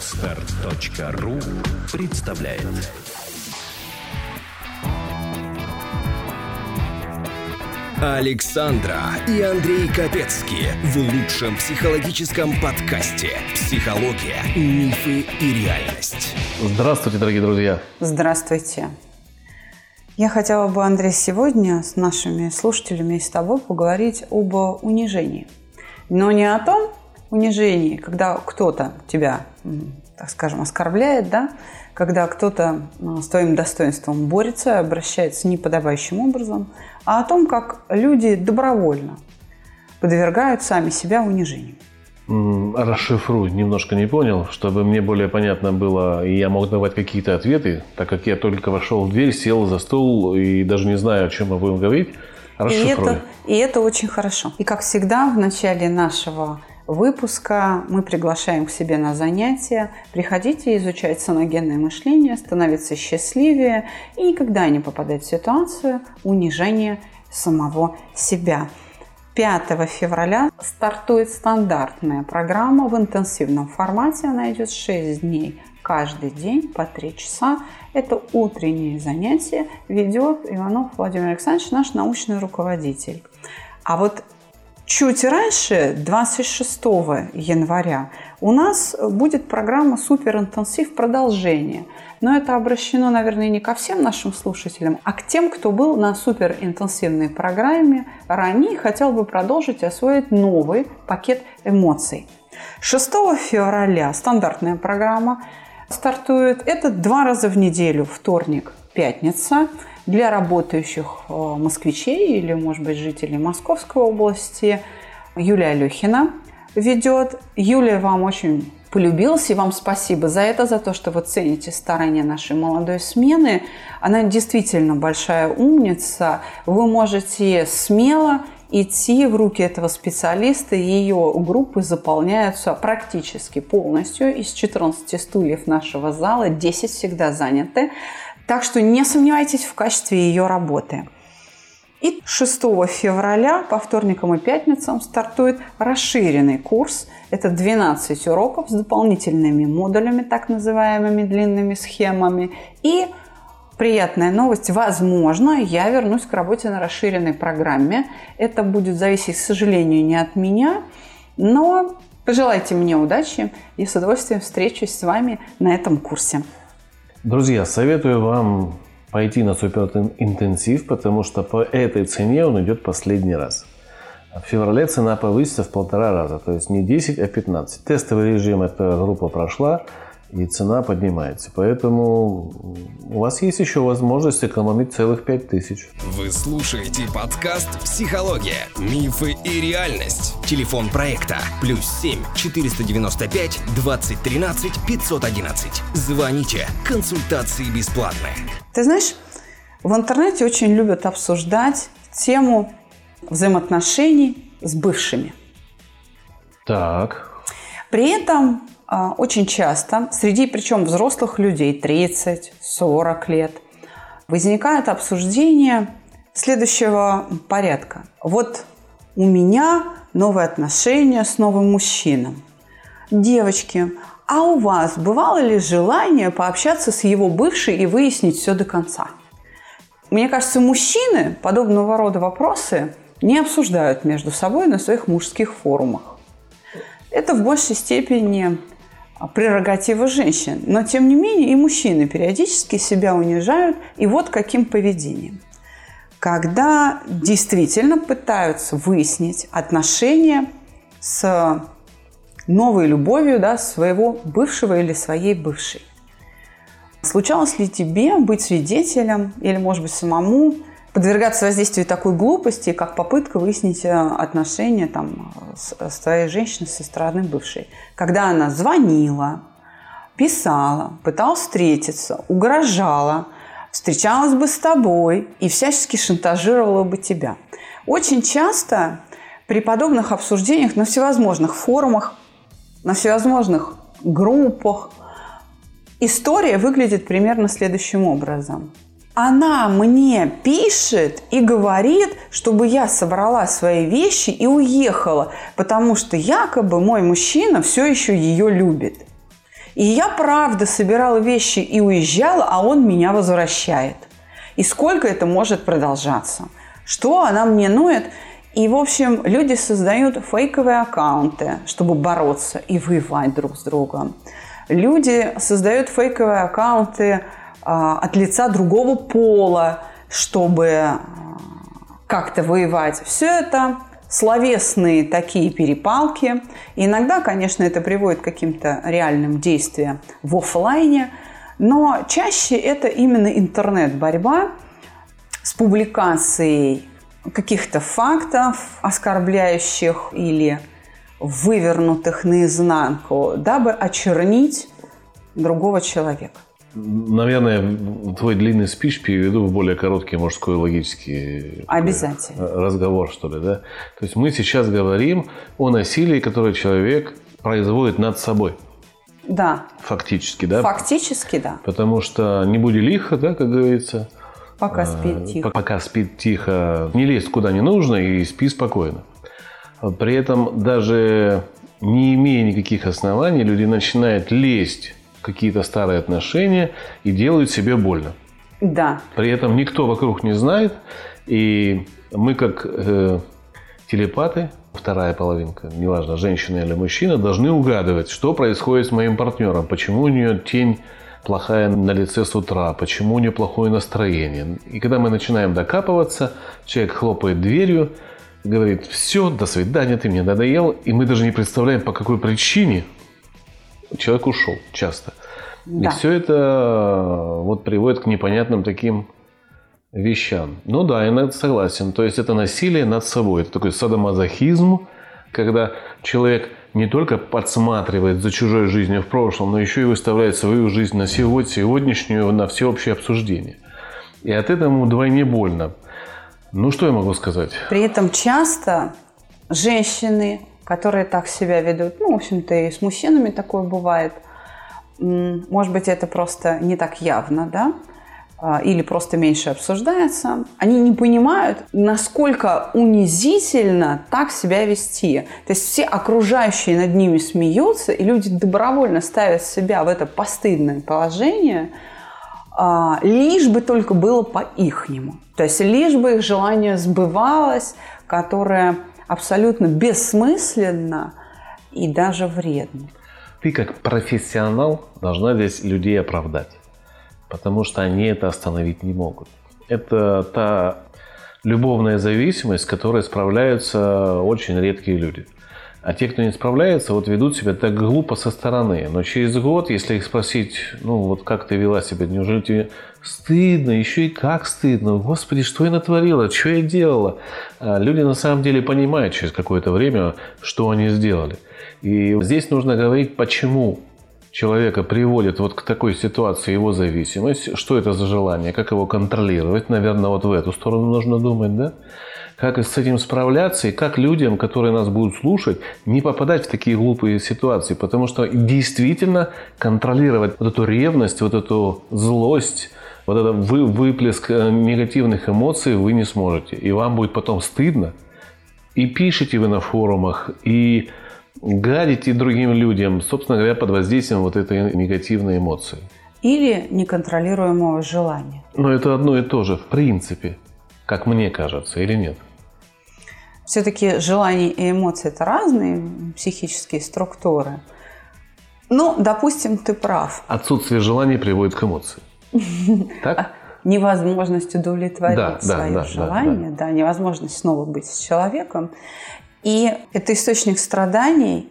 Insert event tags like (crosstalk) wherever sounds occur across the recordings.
Отстар.ру представляет Александра и Андрей Капецки в лучшем психологическом подкасте «Психология, мифы и реальность». Здравствуйте, дорогие друзья. Здравствуйте. Я хотела бы, Андрей, сегодня с нашими слушателями и с тобой поговорить об унижении. Но не о том унижении, когда кто-то тебя, так скажем, оскорбляет, да, когда кто-то с твоим достоинством борется, обращается неподобающим образом, а о том, как люди добровольно подвергают сами себя унижению. Расшифруй, немножко не понял, чтобы мне более понятно было, и я мог давать какие-то ответы, так как я только вошел в дверь, сел за стол и даже не знаю, о чем мы будем говорить. Расшифруй. И это, и это очень хорошо. И как всегда в начале нашего выпуска мы приглашаем к себе на занятия. Приходите изучать саногенное мышление, становиться счастливее и никогда не попадать в ситуацию унижения самого себя. 5 февраля стартует стандартная программа в интенсивном формате. Она идет 6 дней каждый день по 3 часа. Это утренние занятия ведет Иванов Владимир Александрович, наш научный руководитель. А вот Чуть раньше, 26 января, у нас будет программа «Суперинтенсив. Продолжение». Но это обращено, наверное, не ко всем нашим слушателям, а к тем, кто был на суперинтенсивной программе ранее и хотел бы продолжить освоить новый пакет эмоций. 6 февраля стандартная программа стартует. Это два раза в неделю, вторник, пятница – для работающих э, москвичей или, может быть, жителей Московской области Юлия Алехина ведет. Юлия вам очень полюбилась, и вам спасибо за это, за то, что вы цените старания нашей молодой смены. Она действительно большая умница. Вы можете смело идти в руки этого специалиста. Ее группы заполняются практически полностью. Из 14 стульев нашего зала 10 всегда заняты. Так что не сомневайтесь в качестве ее работы. И 6 февраля по вторникам и пятницам стартует расширенный курс. Это 12 уроков с дополнительными модулями, так называемыми длинными схемами. И приятная новость, возможно, я вернусь к работе на расширенной программе. Это будет зависеть, к сожалению, не от меня, но пожелайте мне удачи и с удовольствием встречусь с вами на этом курсе. Друзья, советую вам пойти на суперинтенсив, потому что по этой цене он идет последний раз. В феврале цена повысится в полтора раза, то есть не 10, а 15. Тестовый режим эта группа прошла, и цена поднимается. Поэтому у вас есть еще возможность экономить целых 5 тысяч. Вы слушаете подкаст «Психология. Мифы и реальность». Телефон проекта «Плюс 7 495 2013 511». Звоните. Консультации бесплатные. Ты знаешь, в интернете очень любят обсуждать тему взаимоотношений с бывшими. Так. При этом очень часто среди, причем взрослых людей, 30-40 лет, возникает обсуждение следующего порядка. Вот у меня новые отношения с новым мужчиной. Девочки, а у вас бывало ли желание пообщаться с его бывшей и выяснить все до конца? Мне кажется, мужчины подобного рода вопросы не обсуждают между собой на своих мужских форумах. Это в большей степени а, прерогатива женщин. Но, тем не менее, и мужчины периодически себя унижают. И вот каким поведением. Когда действительно пытаются выяснить отношения с новой любовью да, своего бывшего или своей бывшей. Случалось ли тебе быть свидетелем или, может быть, самому подвергаться воздействию такой глупости, как попытка выяснить э, отношения там, с, с твоей женщиной со стороны бывшей. Когда она звонила, писала, пыталась встретиться, угрожала, встречалась бы с тобой и всячески шантажировала бы тебя. Очень часто при подобных обсуждениях на всевозможных форумах, на всевозможных группах история выглядит примерно следующим образом – она мне пишет и говорит, чтобы я собрала свои вещи и уехала, потому что якобы мой мужчина все еще ее любит. И я правда собирала вещи и уезжала, а он меня возвращает. И сколько это может продолжаться? Что она мне ноет? И, в общем, люди создают фейковые аккаунты, чтобы бороться и воевать друг с другом. Люди создают фейковые аккаунты от лица другого пола, чтобы а, как-то воевать. Все это словесные такие перепалки. И иногда, конечно, это приводит к каким-то реальным действиям в офлайне, но чаще это именно интернет-борьба с публикацией каких-то фактов, оскорбляющих или вывернутых наизнанку, дабы очернить другого человека. Наверное, твой длинный спич переведу в более короткий мужской логический Обязательно. разговор, что ли, да? То есть мы сейчас говорим о насилии, которое человек производит над собой. Да. Фактически, да? Фактически, да. Потому что не буди лихо, да, как говорится. Пока спит А, тихо. Пока спит тихо. Не лезь куда не нужно и спи спокойно. При этом даже не имея никаких оснований, люди начинают лезть какие-то старые отношения и делают себе больно. Да. При этом никто вокруг не знает, и мы как э, телепаты, вторая половинка, неважно, женщина или мужчина, должны угадывать, что происходит с моим партнером, почему у нее тень плохая на лице с утра, почему у нее плохое настроение. И когда мы начинаем докапываться, человек хлопает дверью, говорит, все, до свидания, ты мне надоел, и мы даже не представляем, по какой причине человек ушел часто. И Да. все это э, вот приводит к непонятным таким вещам. Ну да, я на это согласен. То есть это насилие над собой. Это такой садомазохизм, когда человек не только подсматривает за чужой жизнью в прошлом, но еще и выставляет свою жизнь на сегодня, сегодняшнюю на всеобщее обсуждение. И от этого вдвойне больно. Ну, что я могу сказать? При этом часто женщины, которые так себя ведут, ну, в общем-то, и с мужчинами такое бывает, может быть, это просто не так явно, да, а, или просто меньше обсуждается, они не понимают, насколько унизительно так себя вести. То есть все окружающие над ними смеются, и люди добровольно ставят себя в это постыдное положение, а, лишь бы только было по-ихнему. То есть лишь бы их желание сбывалось, которое абсолютно бессмысленно и даже вредно. Ты как профессионал должна здесь людей оправдать, потому что они это остановить не могут. Это та любовная зависимость, с которой справляются очень редкие люди. А те, кто не справляется, вот ведут себя так глупо со стороны. Но через год, если их спросить, ну вот как ты вела себя, неужели тебе стыдно, еще и как стыдно, господи, что я натворила, что я делала? А Люди на самом деле понимают через какое-то время, что они сделали. И здесь нужно говорить, почему человека приводит вот к такой ситуации его зависимость, что это за желание, как его контролировать, наверное, вот в эту сторону нужно думать, да? Как с этим справляться и как людям, которые нас будут слушать, не попадать в такие глупые ситуации, потому что действительно контролировать вот эту ревность, вот эту злость, вот этот вы, выплеск э, негативных эмоций вы не сможете. И вам будет потом стыдно. И пишете вы на форумах, и гадите другим людям, собственно говоря, под воздействием вот этой негативной эмоции. Или неконтролируемого желания. Но это одно и то же, в принципе, как мне кажется, или нет? Все-таки желания и эмоции – это разные психические структуры. Ну, допустим, ты прав. Отсутствие желания приводит к эмоции. (laughs) Так? Невозможность удовлетворить Да, да, свое да, да, желание, да, невозможность снова быть с человеком. И это источник страданий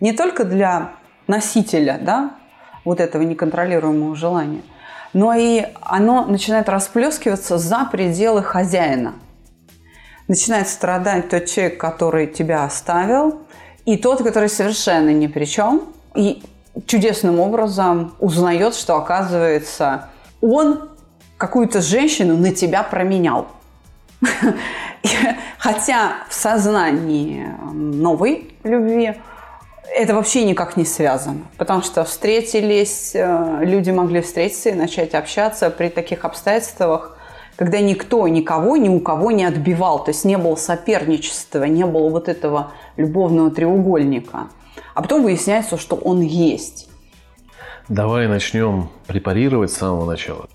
не только для носителя, да, вот этого неконтролируемого желания, но и оно начинает расплескиваться за пределы хозяина. Начинает страдать тот человек, который тебя оставил, и тот, который совершенно ни при чем, и чудесным образом узнает, что, оказывается, он какую-то женщину на тебя променял. (laughs) Хотя в сознании новой любви это вообще никак не связано. Потому что встретились, э, люди могли встретиться и начать общаться при таких обстоятельствах, когда никто никого ни у кого не отбивал. То есть не было соперничества, не было вот этого любовного треугольника. А потом выясняется, что он есть. Давай начнем препарировать с самого начала.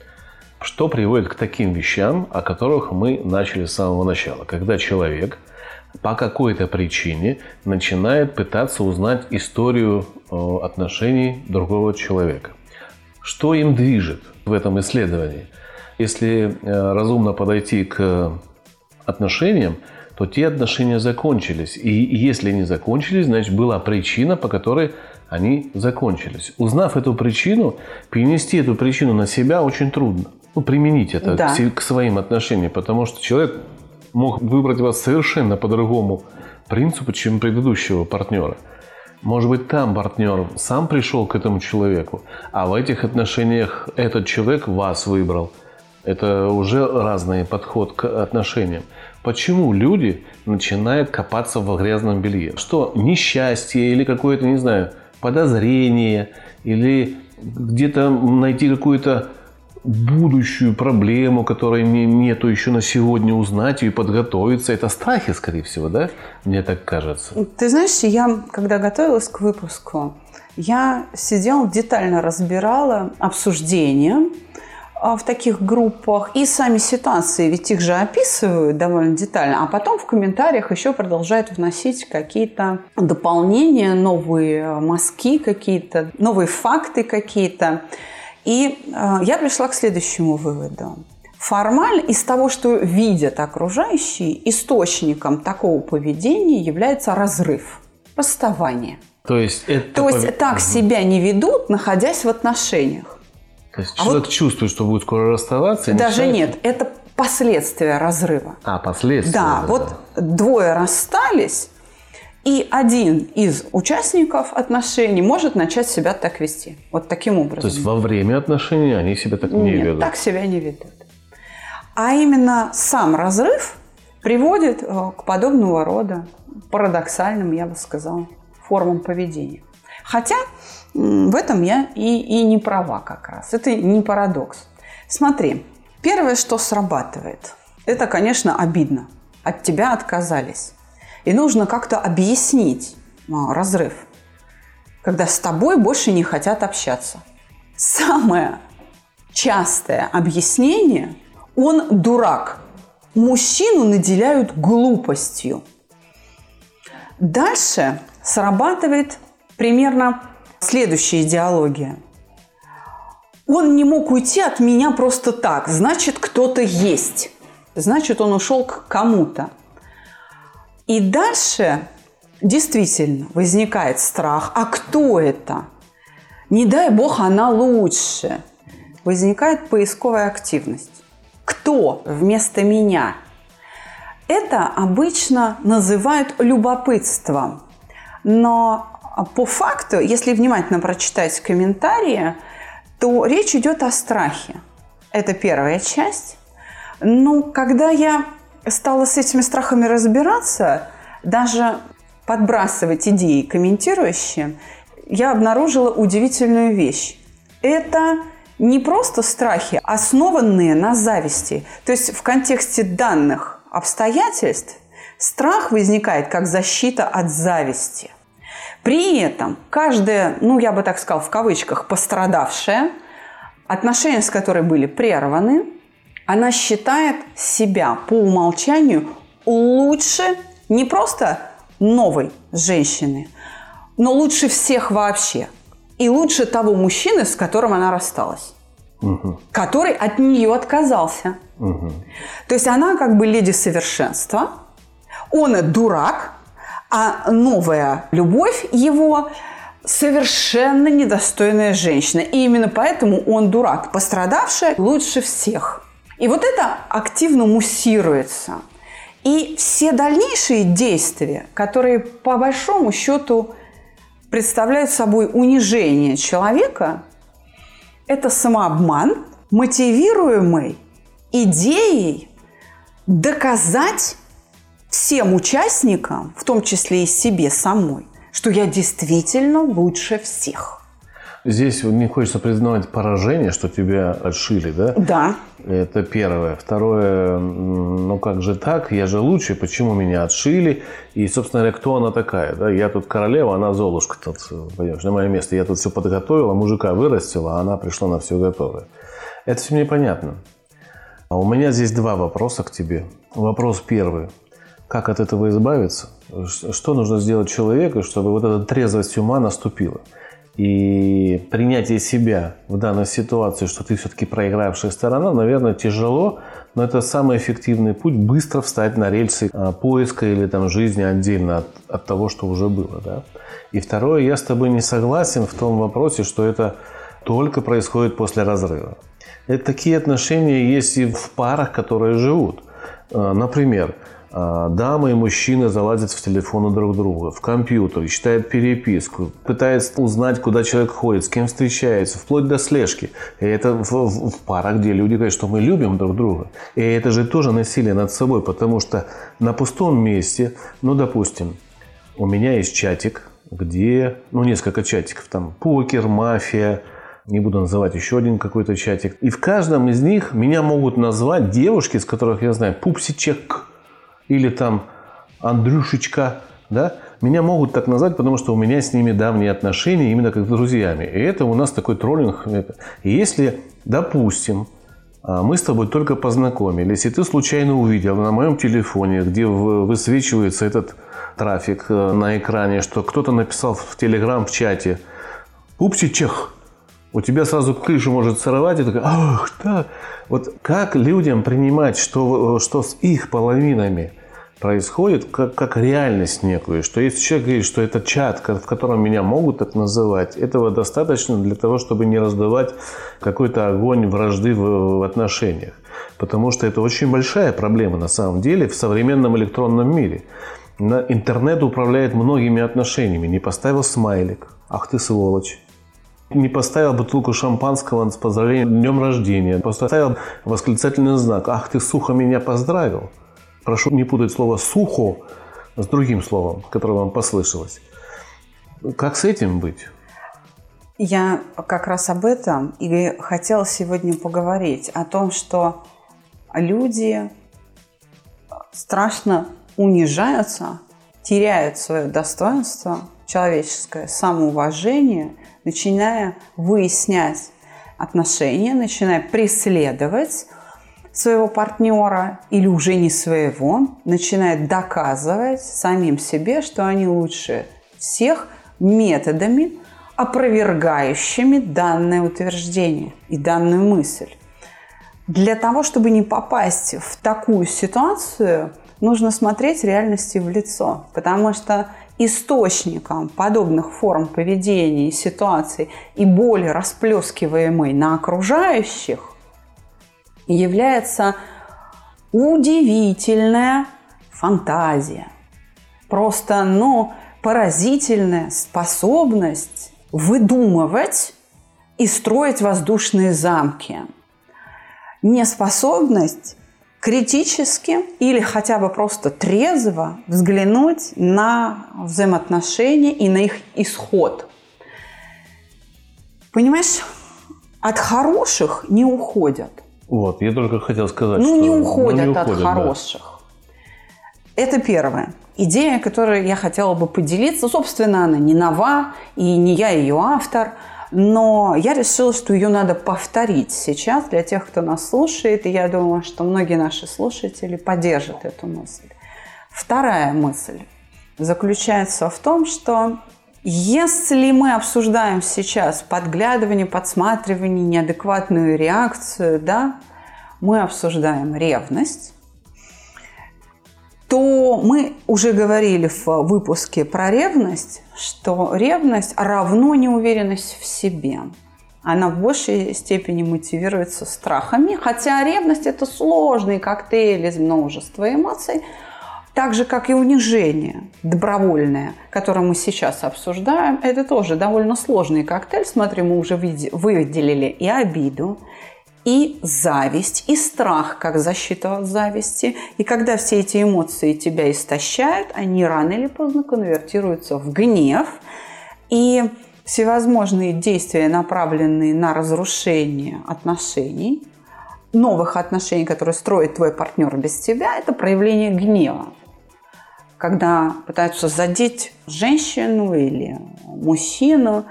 Что приводит к таким вещам, о которых мы начали с самого начала? Когда человек по какой-то причине начинает пытаться узнать историю э, отношений другого человека. Что им движет в этом исследовании? Если э, разумно подойти к отношениям, то те отношения закончились. И если они закончились, значит была причина, по которой они закончились. Узнав эту причину, перенести эту причину на себя очень трудно. Ну, применить это да. к своим отношениям, потому что человек мог выбрать вас совершенно по другому принципу, чем предыдущего партнера. Может быть, там партнер сам пришел к этому человеку, а в этих отношениях этот человек вас выбрал. Это уже разный подход к отношениям. Почему люди начинают копаться в грязном белье? Что несчастье или какое-то, не знаю, подозрение или где-то найти какую-то будущую проблему, которой не, нету еще на сегодня, узнать и подготовиться. Это страхи, скорее всего, да? Мне так кажется. Ты знаешь, я, когда готовилась к выпуску, я сидела, детально разбирала обсуждения а, в таких группах и сами ситуации, ведь их же описывают довольно детально, а потом в комментариях еще продолжают вносить какие-то дополнения, новые мазки какие-то, новые факты какие-то. И э, я пришла к следующему выводу. Формально из того, что видят окружающие, источником такого поведения является разрыв, расставание. То есть, это То есть так себя не ведут, находясь в отношениях. То есть а человек вот чувствует, что будет скоро расставаться? Даже мешает... нет, это последствия разрыва. А, последствия. Да, разрыва. вот двое расстались, и один из участников отношений может начать себя так вести. Вот таким образом. То есть во время отношений они себя так не Нет, ведут? так себя не ведут. А именно сам разрыв приводит э, к подобного рода парадоксальным, я бы сказала, формам поведения. Хотя в этом я и, и не права как раз. Это не парадокс. Смотри, первое, что срабатывает, это, конечно, обидно. От тебя отказались. И нужно как-то объяснить а, разрыв, когда с тобой больше не хотят общаться. Самое частое объяснение – он дурак. Мужчину наделяют глупостью. Дальше срабатывает примерно следующая идеология. Он не мог уйти от меня просто так, значит, кто-то есть. Значит, он ушел к кому-то. И дальше действительно возникает страх. А кто это? Не дай бог, она лучше. Возникает поисковая активность. Кто вместо меня? Это обычно называют любопытством. Но по факту, если внимательно прочитать комментарии, то речь идет о страхе. Это первая часть. Но когда я стала с этими страхами разбираться, даже подбрасывать идеи комментирующие, я обнаружила удивительную вещь. Это не просто страхи, основанные на зависти. То есть в контексте данных обстоятельств страх возникает как защита от зависти. При этом каждая, ну я бы так сказала в кавычках, пострадавшая, отношения с которой были прерваны, она считает себя по умолчанию лучше не просто новой женщины, но лучше всех вообще. И лучше того мужчины, с которым она рассталась. Угу. Который от нее отказался. Угу. То есть она как бы леди совершенства. Он дурак, а новая любовь его совершенно недостойная женщина. И именно поэтому он дурак. Пострадавшая лучше всех. И вот это активно муссируется. И все дальнейшие действия, которые по большому счету представляют собой унижение человека, это самообман, мотивируемый идеей доказать всем участникам, в том числе и себе самой, что я действительно лучше всех. Здесь не хочется признавать поражение, что тебя отшили, да? Да. Это первое. Второе, ну как же так? Я же лучше, почему меня отшили? И, собственно говоря, кто она такая? Да? Я тут королева, она Золушка тут, понимаешь, на мое место. Я тут все подготовила, мужика вырастила, а она пришла на все готовое. Это все мне понятно. А у меня здесь два вопроса к тебе. Вопрос первый. Как от этого избавиться? Что нужно сделать человеку, чтобы вот эта трезвость ума наступила? И принятие себя в данной ситуации, что ты все-таки проигравшая сторона, наверное, тяжело, но это самый эффективный путь быстро встать на рельсы а, поиска или там жизни отдельно от, от того, что уже было. Да? И второе, я с тобой не согласен в том вопросе, что это только происходит после разрыва. Это такие отношения есть и в парах, которые живут. А, например, дамы и мужчины залазят в телефоны друг друга, в компьютер, читают переписку, пытаются узнать, куда человек ходит, с кем встречается, вплоть до слежки. И это в, в, в парах, где люди говорят, что мы любим друг друга. И это же тоже насилие над собой, потому что на пустом месте, ну, допустим, у меня есть чатик, где, ну, несколько чатиков, там, покер, мафия, не буду называть еще один какой-то чатик. И в каждом из них меня могут назвать девушки, с которых я знаю, пупсичек, или там Андрюшечка, да, меня могут так назвать, потому что у меня с ними давние отношения, именно как с друзьями. И это у нас такой троллинг. И если, допустим, а, мы с тобой только познакомились, и ты случайно увидел на моем телефоне, где высвечивается этот трафик э, на экране, что кто-то написал в Телеграм в чате «Пупсичех», у тебя сразу крышу может сорвать, и такая, ах, да. Вот как людям принимать, что, что с их половинами происходит, как, как реальность некую, что если человек говорит, что это чат, в котором меня могут так называть, этого достаточно для того, чтобы не раздавать какой-то огонь вражды в, в отношениях. Потому что это очень большая проблема на самом деле в современном электронном мире. Интернет управляет многими отношениями. Не поставил смайлик. Ах ты сволочь не поставил бутылку шампанского с поздравлением днем рождения, поставил восклицательный знак «Ах, ты сухо меня поздравил!» Прошу не путать слово «сухо» с другим словом, которое вам послышалось. Как с этим быть? Я как раз об этом и хотела сегодня поговорить. О том, что люди страшно унижаются, теряют свое достоинство человеческое, самоуважение – начиная выяснять отношения, начиная преследовать своего партнера или уже не своего, начинает доказывать самим себе, что они лучше всех методами, опровергающими данное утверждение и данную мысль. Для того, чтобы не попасть в такую ситуацию, нужно смотреть реальности в лицо, потому что источником подобных форм поведения и ситуаций и боли, расплескиваемой на окружающих, является удивительная фантазия. Просто, ну, поразительная способность выдумывать и строить воздушные замки. Неспособность критически или хотя бы просто трезво взглянуть на взаимоотношения и на их исход. Понимаешь, от хороших не уходят. Вот, я только хотел сказать, ну, что... Не уходят ну, не уходят от хороших. Да. Это первое. Идея, которой я хотела бы поделиться, собственно, она не нова, и не я ее автор – но я решила, что ее надо повторить сейчас для тех, кто нас слушает, и я думаю, что многие наши слушатели поддержат эту мысль. Вторая мысль заключается в том, что если мы обсуждаем сейчас подглядывание, подсматривание, неадекватную реакцию, да, мы обсуждаем ревность, то мы уже говорили в выпуске про ревность, что ревность равно неуверенность в себе. Она в большей степени мотивируется страхами, хотя ревность – это сложный коктейль из множества эмоций, так же, как и унижение добровольное, которое мы сейчас обсуждаем, это тоже довольно сложный коктейль. Смотри, мы уже выделили и обиду, и зависть, и страх как защита от зависти. И когда все эти эмоции тебя истощают, они рано или поздно конвертируются в гнев. И всевозможные действия, направленные на разрушение отношений, новых отношений, которые строит твой партнер без тебя, это проявление гнева. Когда пытаются задеть женщину или мужчину,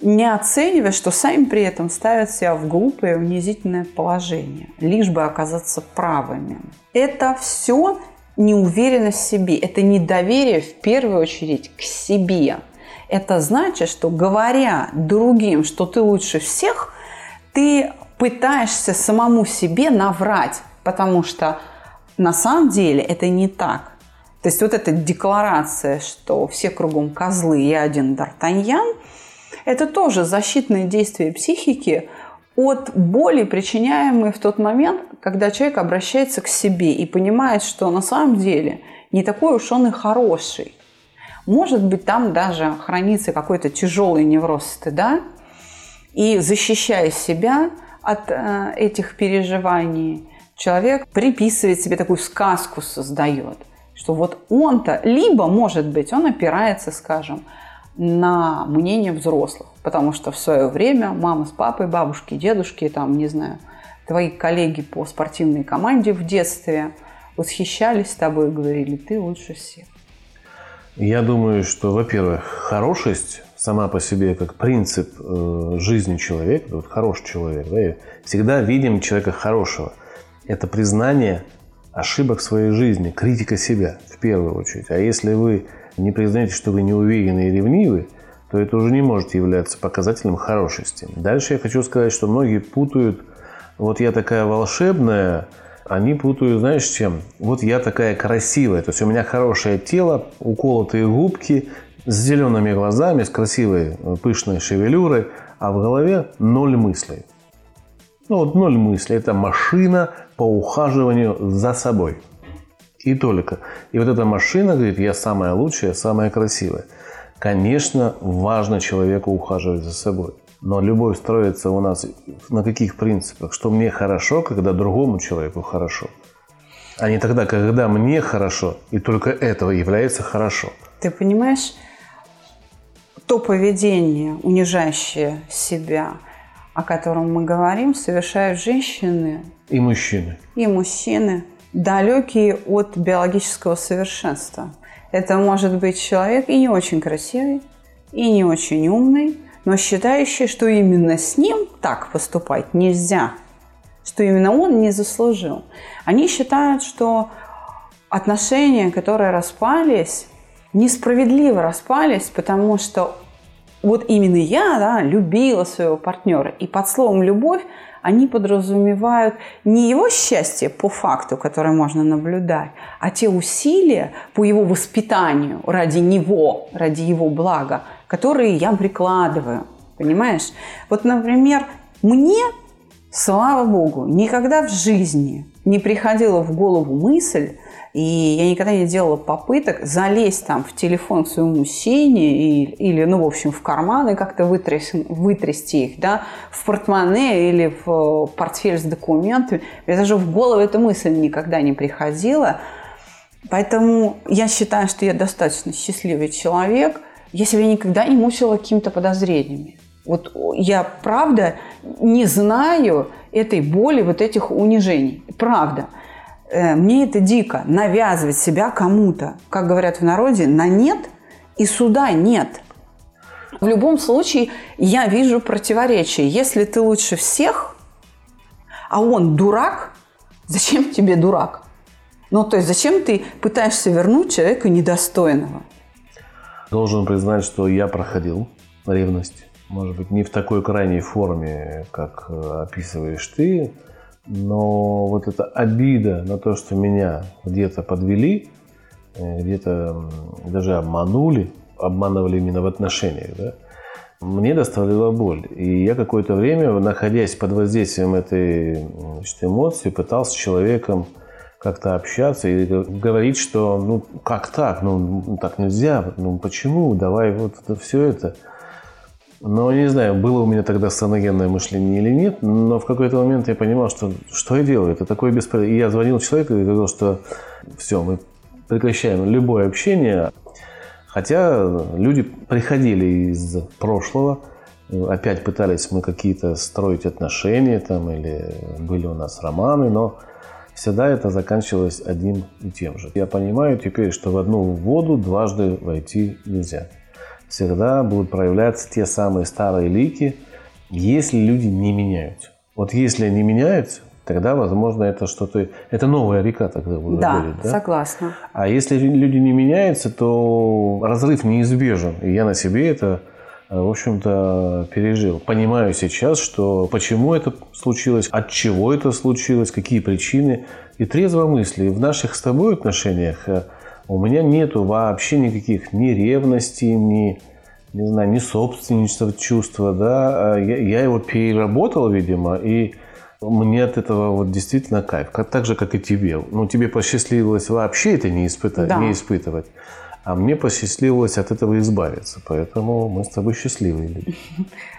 не оценивая, что сами при этом ставят себя в глупое унизительное положение, лишь бы оказаться правыми. Это все неуверенность в себе, это недоверие в первую очередь к себе. Это значит, что говоря другим, что ты лучше всех, ты пытаешься самому себе наврать, потому что на самом деле это не так. То есть вот эта декларация, что все кругом козлы, я один Д'Артаньян, это тоже защитное действие психики от боли, причиняемой в тот момент, когда человек обращается к себе и понимает, что на самом деле не такой уж он и хороший. Может быть, там даже хранится какой-то тяжелый невроз стыда, и защищая себя от э, этих переживаний, человек приписывает себе такую сказку, создает, что вот он-то, либо, может быть, он опирается, скажем, на мнение взрослых. Потому что в свое время мама с папой, бабушки, дедушки, там, не знаю, твои коллеги по спортивной команде в детстве восхищались тобой и говорили, ты лучше всех. Я думаю, что, во-первых, хорошесть сама по себе как принцип э, жизни человека, вот хороший человек, да, всегда видим человека хорошего. Это признание ошибок своей жизни, критика себя в первую очередь. А если вы не признаете, что вы не уверены и ревнивы, то это уже не может являться показателем хорошести. Дальше я хочу сказать, что многие путают, вот я такая волшебная, они путают, знаешь, чем? Вот я такая красивая, то есть у меня хорошее тело, уколотые губки, с зелеными глазами, с красивой пышной шевелюрой, а в голове ноль мыслей. Ну вот ноль мыслей. Это машина по ухаживанию за собой. И только. И вот эта машина говорит, я самая лучшая, самая красивая. Конечно, важно человеку ухаживать за собой. Но любовь строится у нас на каких принципах? Что мне хорошо, когда другому человеку хорошо. А не тогда, когда мне хорошо, и только этого является хорошо. Ты понимаешь, то поведение, унижающее себя, о котором мы говорим, совершают женщины и мужчины. И мужчины далекие от биологического совершенства. Это может быть человек и не очень красивый, и не очень умный, но считающий, что именно с ним так поступать нельзя, что именно он не заслужил. Они считают, что отношения, которые распались, несправедливо распались, потому что вот именно я да, любила своего партнера. И под словом «любовь» они подразумевают не его счастье по факту, которое можно наблюдать, а те усилия по его воспитанию ради него, ради его блага, которые я прикладываю. Понимаешь? Вот, например, мне, слава богу, никогда в жизни не приходила в голову мысль, и я никогда не делала попыток залезть там в телефон к своему мужчине и, или, ну, в общем, в карманы как-то вытрясти, вытрясти их, да, в портмоне или в портфель с документами. Мне даже в голову эта мысль никогда не приходила. Поэтому я считаю, что я достаточно счастливый человек. Я себя никогда не мучила какими-то подозрениями. Вот я, правда, не знаю этой боли, вот этих унижений. Правда. Э, мне это дико, навязывать себя кому-то. Как говорят в народе, на нет и суда нет. В любом случае, я вижу противоречие. Если ты лучше всех, а он дурак, зачем тебе дурак? Ну, то есть, зачем ты пытаешься вернуть человека недостойного? Должен признать, что я проходил ревность. Может быть, не в такой крайней форме, как э, описываешь ты, но вот эта обида на то, что меня где-то подвели, э, где-то даже обманули, обманывали именно в отношениях, да, мне доставляла боль. И я какое-то время, находясь под воздействием этой значит, эмоции, пытался с человеком как-то общаться и говорить, что ну как так, ну так нельзя, ну почему, давай вот это, все это. Но не знаю, было у меня тогда саногенное мышление или нет, но в какой-то момент я понимал, что что я делаю, это такое бесполезно. И я звонил человеку и говорил, что все, мы прекращаем любое общение. Хотя люди приходили из прошлого, опять пытались мы какие-то строить отношения там, или были у нас романы, но всегда это заканчивалось одним и тем же. Я понимаю теперь, что в одну воду дважды войти нельзя. Всегда будут проявляться те самые старые лики, если люди не меняются. Вот если они меняются, тогда, возможно, это что-то... Это новая река тогда будет. Да, будет, да? согласна. А если люди не меняются, то разрыв неизбежен. И я на себе это, э, в общем-то, пережил. Понимаю сейчас, что почему это случилось, от чего это случилось, какие причины. И трезво мысли. В наших с тобой отношениях э, у меня нету вообще никаких ни ревности, ни не знаю, ни собственничества чувства, да, а я, я его переработал, видимо, и мне от этого вот действительно кайф. Как, так же, как и тебе. Ну, тебе посчастливилось вообще это не испытать, да. не испытывать. А мне посчастливилось от этого избавиться. Поэтому мы с тобой счастливые люди.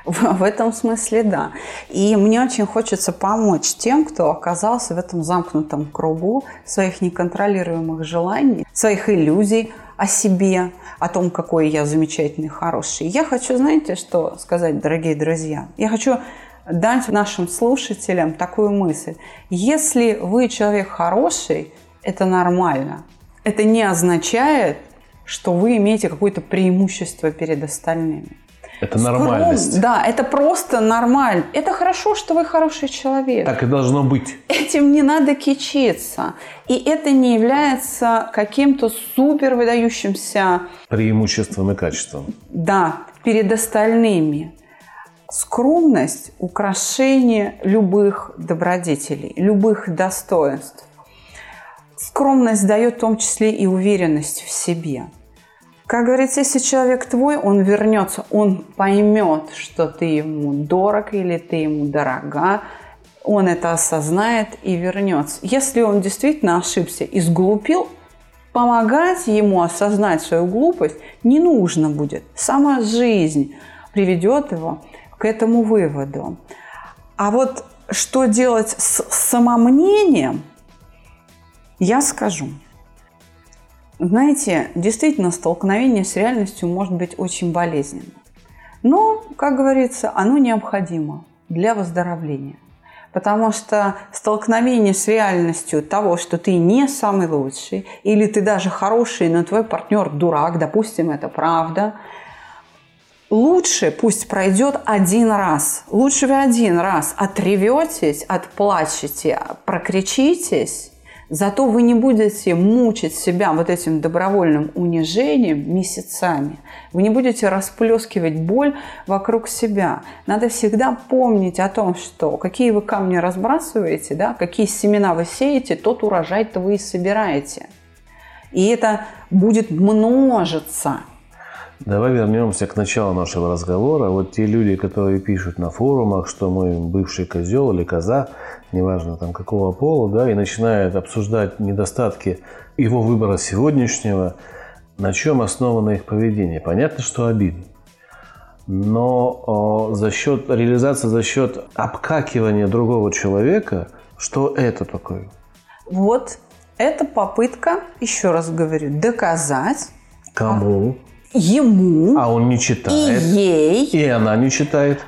В этом смысле, да. И мне очень хочется помочь тем, кто оказался в этом замкнутом кругу своих неконтролируемых желаний, своих иллюзий о себе, о том, какой я замечательный, хороший. Я хочу, знаете, что сказать, дорогие друзья? Я хочу дать нашим слушателям такую мысль. Если вы человек хороший, это нормально. Это не означает, что вы имеете какое-то преимущество перед остальными. Это нормальность. Скром, да, это просто нормально. Это хорошо, что вы хороший человек. Так и должно быть. Этим не надо кичиться. И это не является каким-то супер выдающимся... Преимуществом и качеством. Да, перед остальными. Скромность – украшение любых добродетелей, любых достоинств. Скромность дает в том числе и уверенность в себе. Как говорится, если человек твой, он вернется, он поймет, что ты ему дорог или ты ему дорога, он это осознает и вернется. Если он действительно ошибся и сглупил, помогать ему осознать свою глупость не нужно будет. Сама жизнь приведет его к этому выводу. А вот что делать с самомнением, я скажу. Знаете, действительно, столкновение с реальностью может быть очень болезненным. Но, как говорится, оно необходимо для выздоровления. Потому что столкновение с реальностью того, что ты не самый лучший, или ты даже хороший, но твой партнер дурак, допустим, это правда – лучше пусть пройдет один раз. Лучше вы один раз отреветесь, отплачете, прокричитесь, зато вы не будете мучить себя вот этим добровольным унижением месяцами. Вы не будете расплескивать боль вокруг себя. Надо всегда помнить о том, что какие вы камни разбрасываете, да, какие семена вы сеете, тот урожай-то вы и собираете. И это будет множиться – Давай вернемся к началу нашего разговора. Вот те люди, которые пишут на форумах, что мы бывший козел или коза, неважно там какого пола, да, и начинают обсуждать недостатки его выбора сегодняшнего, на чем основано их поведение. Понятно, что обидно. Но за счет реализации, за счет обкакивания другого человека, что это такое? Вот это попытка, еще раз говорю, доказать. Кому? Ему, а он не читает, и ей, и она не читает,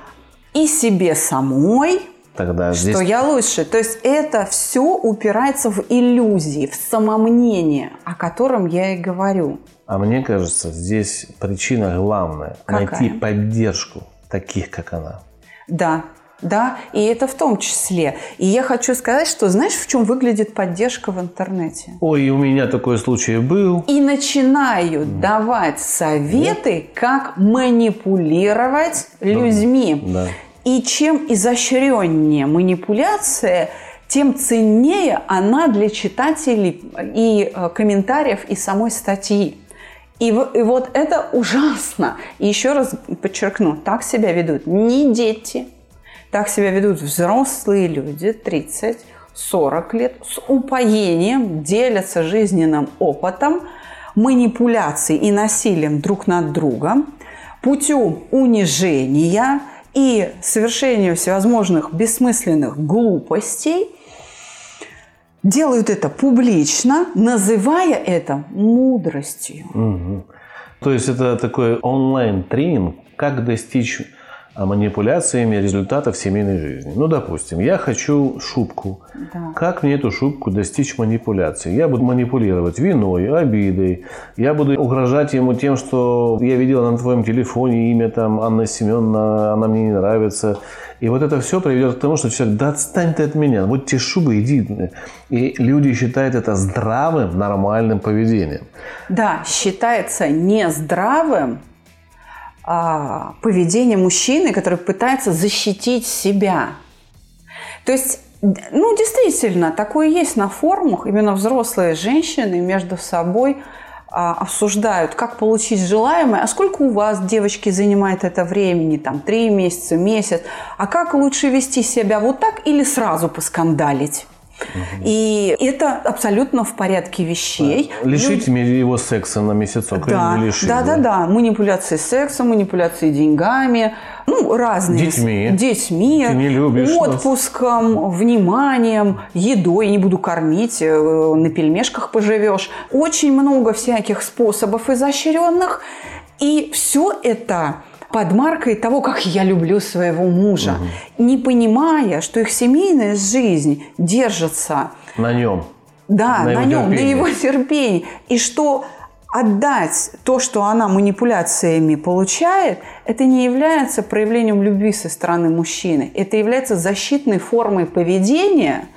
и себе самой, Тогда что здесь... я лучше. То есть это все упирается в иллюзии, в самомнение, о котором я и говорю. А мне кажется, здесь причина главная – найти поддержку таких, как она. Да, да, и это в том числе. И я хочу сказать, что знаешь, в чем выглядит поддержка в интернете? Ой, у меня такой случай был. И начинают mm. давать советы, Нет? как манипулировать да. людьми. Да. И чем изощреннее манипуляция, тем ценнее она для читателей и э, комментариев и самой статьи. И, и вот это ужасно. И еще раз подчеркну, так себя ведут не дети, так себя ведут взрослые люди 30-40 лет с упоением, делятся жизненным опытом, манипуляцией и насилием друг над другом, путем унижения и совершения всевозможных бессмысленных глупостей, делают это публично, называя это мудростью. Угу. То есть это такой онлайн-тренинг, как достичь манипуляциями результатов семейной жизни. Ну, допустим, я хочу шубку. Да. Как мне эту шубку достичь манипуляции? Я буду манипулировать виной, обидой. Я буду угрожать ему тем, что я видел на твоем телефоне имя там Анна Семеновна, она мне не нравится. И вот это все приведет к тому, что человек, да отстань ты от меня, вот те шубы, иди. И люди считают это здравым, нормальным поведением. Да, считается нездравым а, поведение мужчины, который пытается защитить себя. То есть ну, действительно, такое есть на форумах. Именно взрослые женщины между собой а, обсуждают, как получить желаемое, а сколько у вас, девочки, занимает это времени, там, три месяца, месяц, а как лучше вести себя вот так или сразу поскандалить? И это абсолютно в порядке вещей. Лишить Люди... его секса на месяцок да, лишить? Да, да, да. Манипуляции сексом, манипуляции деньгами, ну, разные. Детьми. Детьми. Ты не любишь отпуском, нас. вниманием, едой. Не буду кормить, э, на пельмешках поживешь. Очень много всяких способов изощренных. И все это под маркой того, как я люблю своего мужа, угу. не понимая, что их семейная жизнь держится на нем. Да, на, на нем, терпении. на его терпении. И что отдать то, что она манипуляциями получает, это не является проявлением любви со стороны мужчины. Это является защитной формой поведения,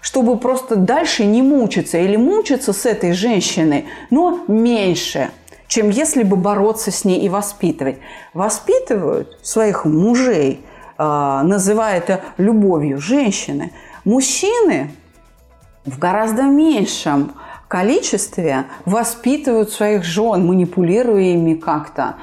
чтобы просто дальше не мучиться или мучиться с этой женщиной, но меньше – чем если бы бороться с ней и воспитывать. Воспитывают своих мужей, а, называя это любовью женщины. Мужчины в гораздо меньшем количестве воспитывают своих жен, манипулируя ими как-то.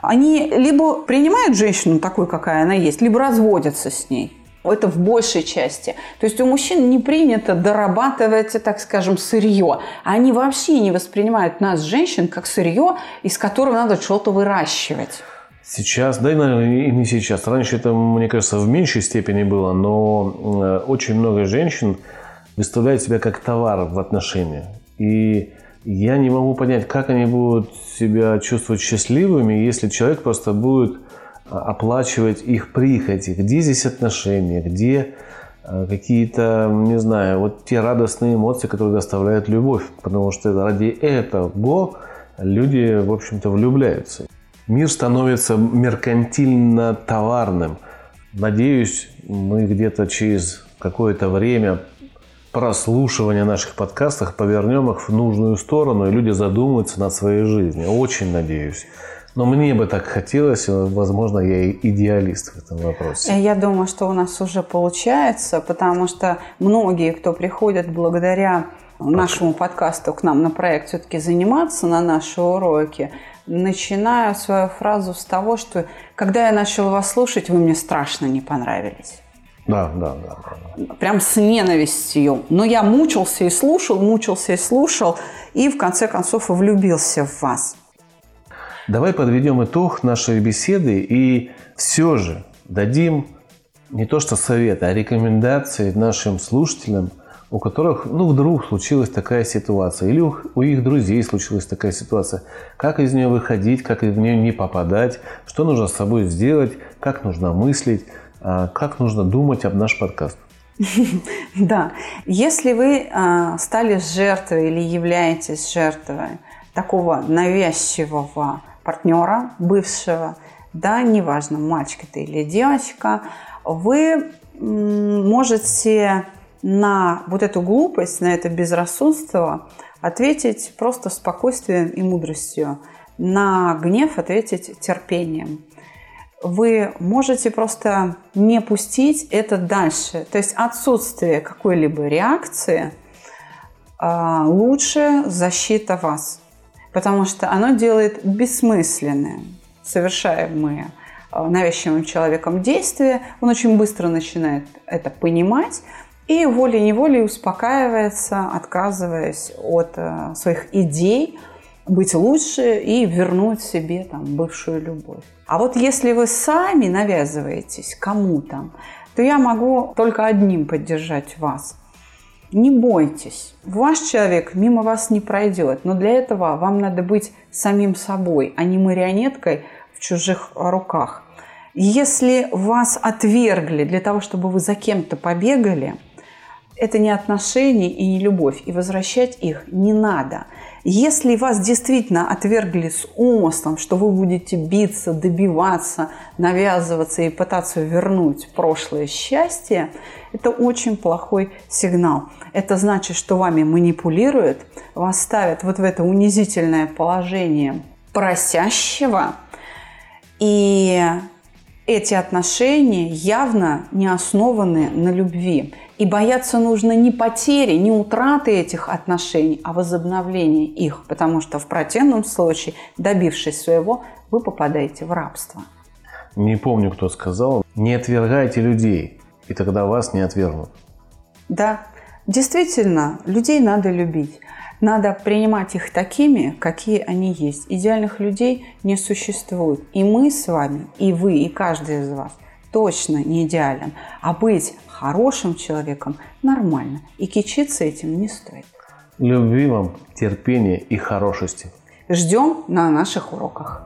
Они либо принимают женщину такой, какая она есть, либо разводятся с ней. Это в большей части. То есть у мужчин не принято дорабатывать, так скажем, сырье. Они вообще не воспринимают нас, женщин, как сырье, из которого надо что-то выращивать. Сейчас, да и, наверное, и не сейчас. Раньше это, мне кажется, в меньшей степени было, но э, очень много женщин выставляют себя как товар в отношениях. И я не могу понять, как они будут себя чувствовать счастливыми, если человек просто будет оплачивать их прихоти, где здесь отношения, где э, какие-то, не знаю, вот те радостные эмоции, которые доставляют любовь, потому что ради этого люди, в общем-то, влюбляются. Мир становится меркантильно-товарным. Надеюсь, мы где-то через какое-то время прослушивания наших подкастов повернем их в нужную сторону, и люди задумаются над своей жизнью. Очень надеюсь. Но мне бы так хотелось, возможно, я и идеалист в этом вопросе. Я думаю, что у нас уже получается, потому что многие, кто приходят благодаря нашему подкасту к нам на проект все-таки заниматься на наши уроки, начинаю свою фразу с того, что когда я начал вас слушать, вы мне страшно не понравились. Да, да, да, да. Прям с ненавистью. Но я мучился и слушал, мучился и слушал, и в конце концов и влюбился в вас. Давай подведем итог нашей беседы и все же дадим не то что советы, а рекомендации нашим слушателям, у которых ну, вдруг случилась такая ситуация, или у, у их друзей случилась такая ситуация. Как из нее выходить, как в нее не попадать, что нужно с собой сделать, как нужно мыслить, а, как нужно думать об наш подкаст. (laughs) Да, если вы а, стали жертвой или являетесь жертвой такого навязчивого партнера, бывшего, да, неважно, мальчик это или девочка, вы можете на вот эту глупость, на это безрассудство ответить просто спокойствием и мудростью. На гнев ответить терпением. Вы можете просто не пустить это дальше. То есть отсутствие какой-либо реакции а, лучше защита вас потому что оно делает бессмысленные, совершаемые э, навязчивым человеком действия. Он очень быстро начинает это понимать и волей-неволей успокаивается, отказываясь от э, своих идей быть лучше и вернуть себе там, бывшую любовь. А вот если вы сами навязываетесь кому-то, то я могу только одним поддержать вас. Не бойтесь. Ваш человек мимо вас не пройдет. Но для этого вам надо быть самим собой, а не марионеткой в чужих руках. Если вас отвергли для того, чтобы вы за кем-то побегали, это не отношения и не любовь, и возвращать их не надо. Если вас действительно отвергли с умыслом, что вы будете биться, добиваться, навязываться и пытаться вернуть прошлое счастье, это очень плохой сигнал. Это значит, что вами манипулируют, вас ставят вот в это унизительное положение просящего, и эти отношения явно не основаны на любви. И бояться нужно не потери, не утраты этих отношений, а возобновления их, потому что в противном случае, добившись своего, вы попадаете в рабство. Не помню, кто сказал, не отвергайте людей, и тогда вас не отвергнут. Да, действительно, людей надо любить. Надо принимать их такими, какие они есть. Идеальных людей не существует. И мы с вами, и вы, и каждый из вас точно не идеален. А быть хорошим человеком нормально. И кичиться этим не стоит. Любви вам, терпения и хорошести. Ждем на наших уроках.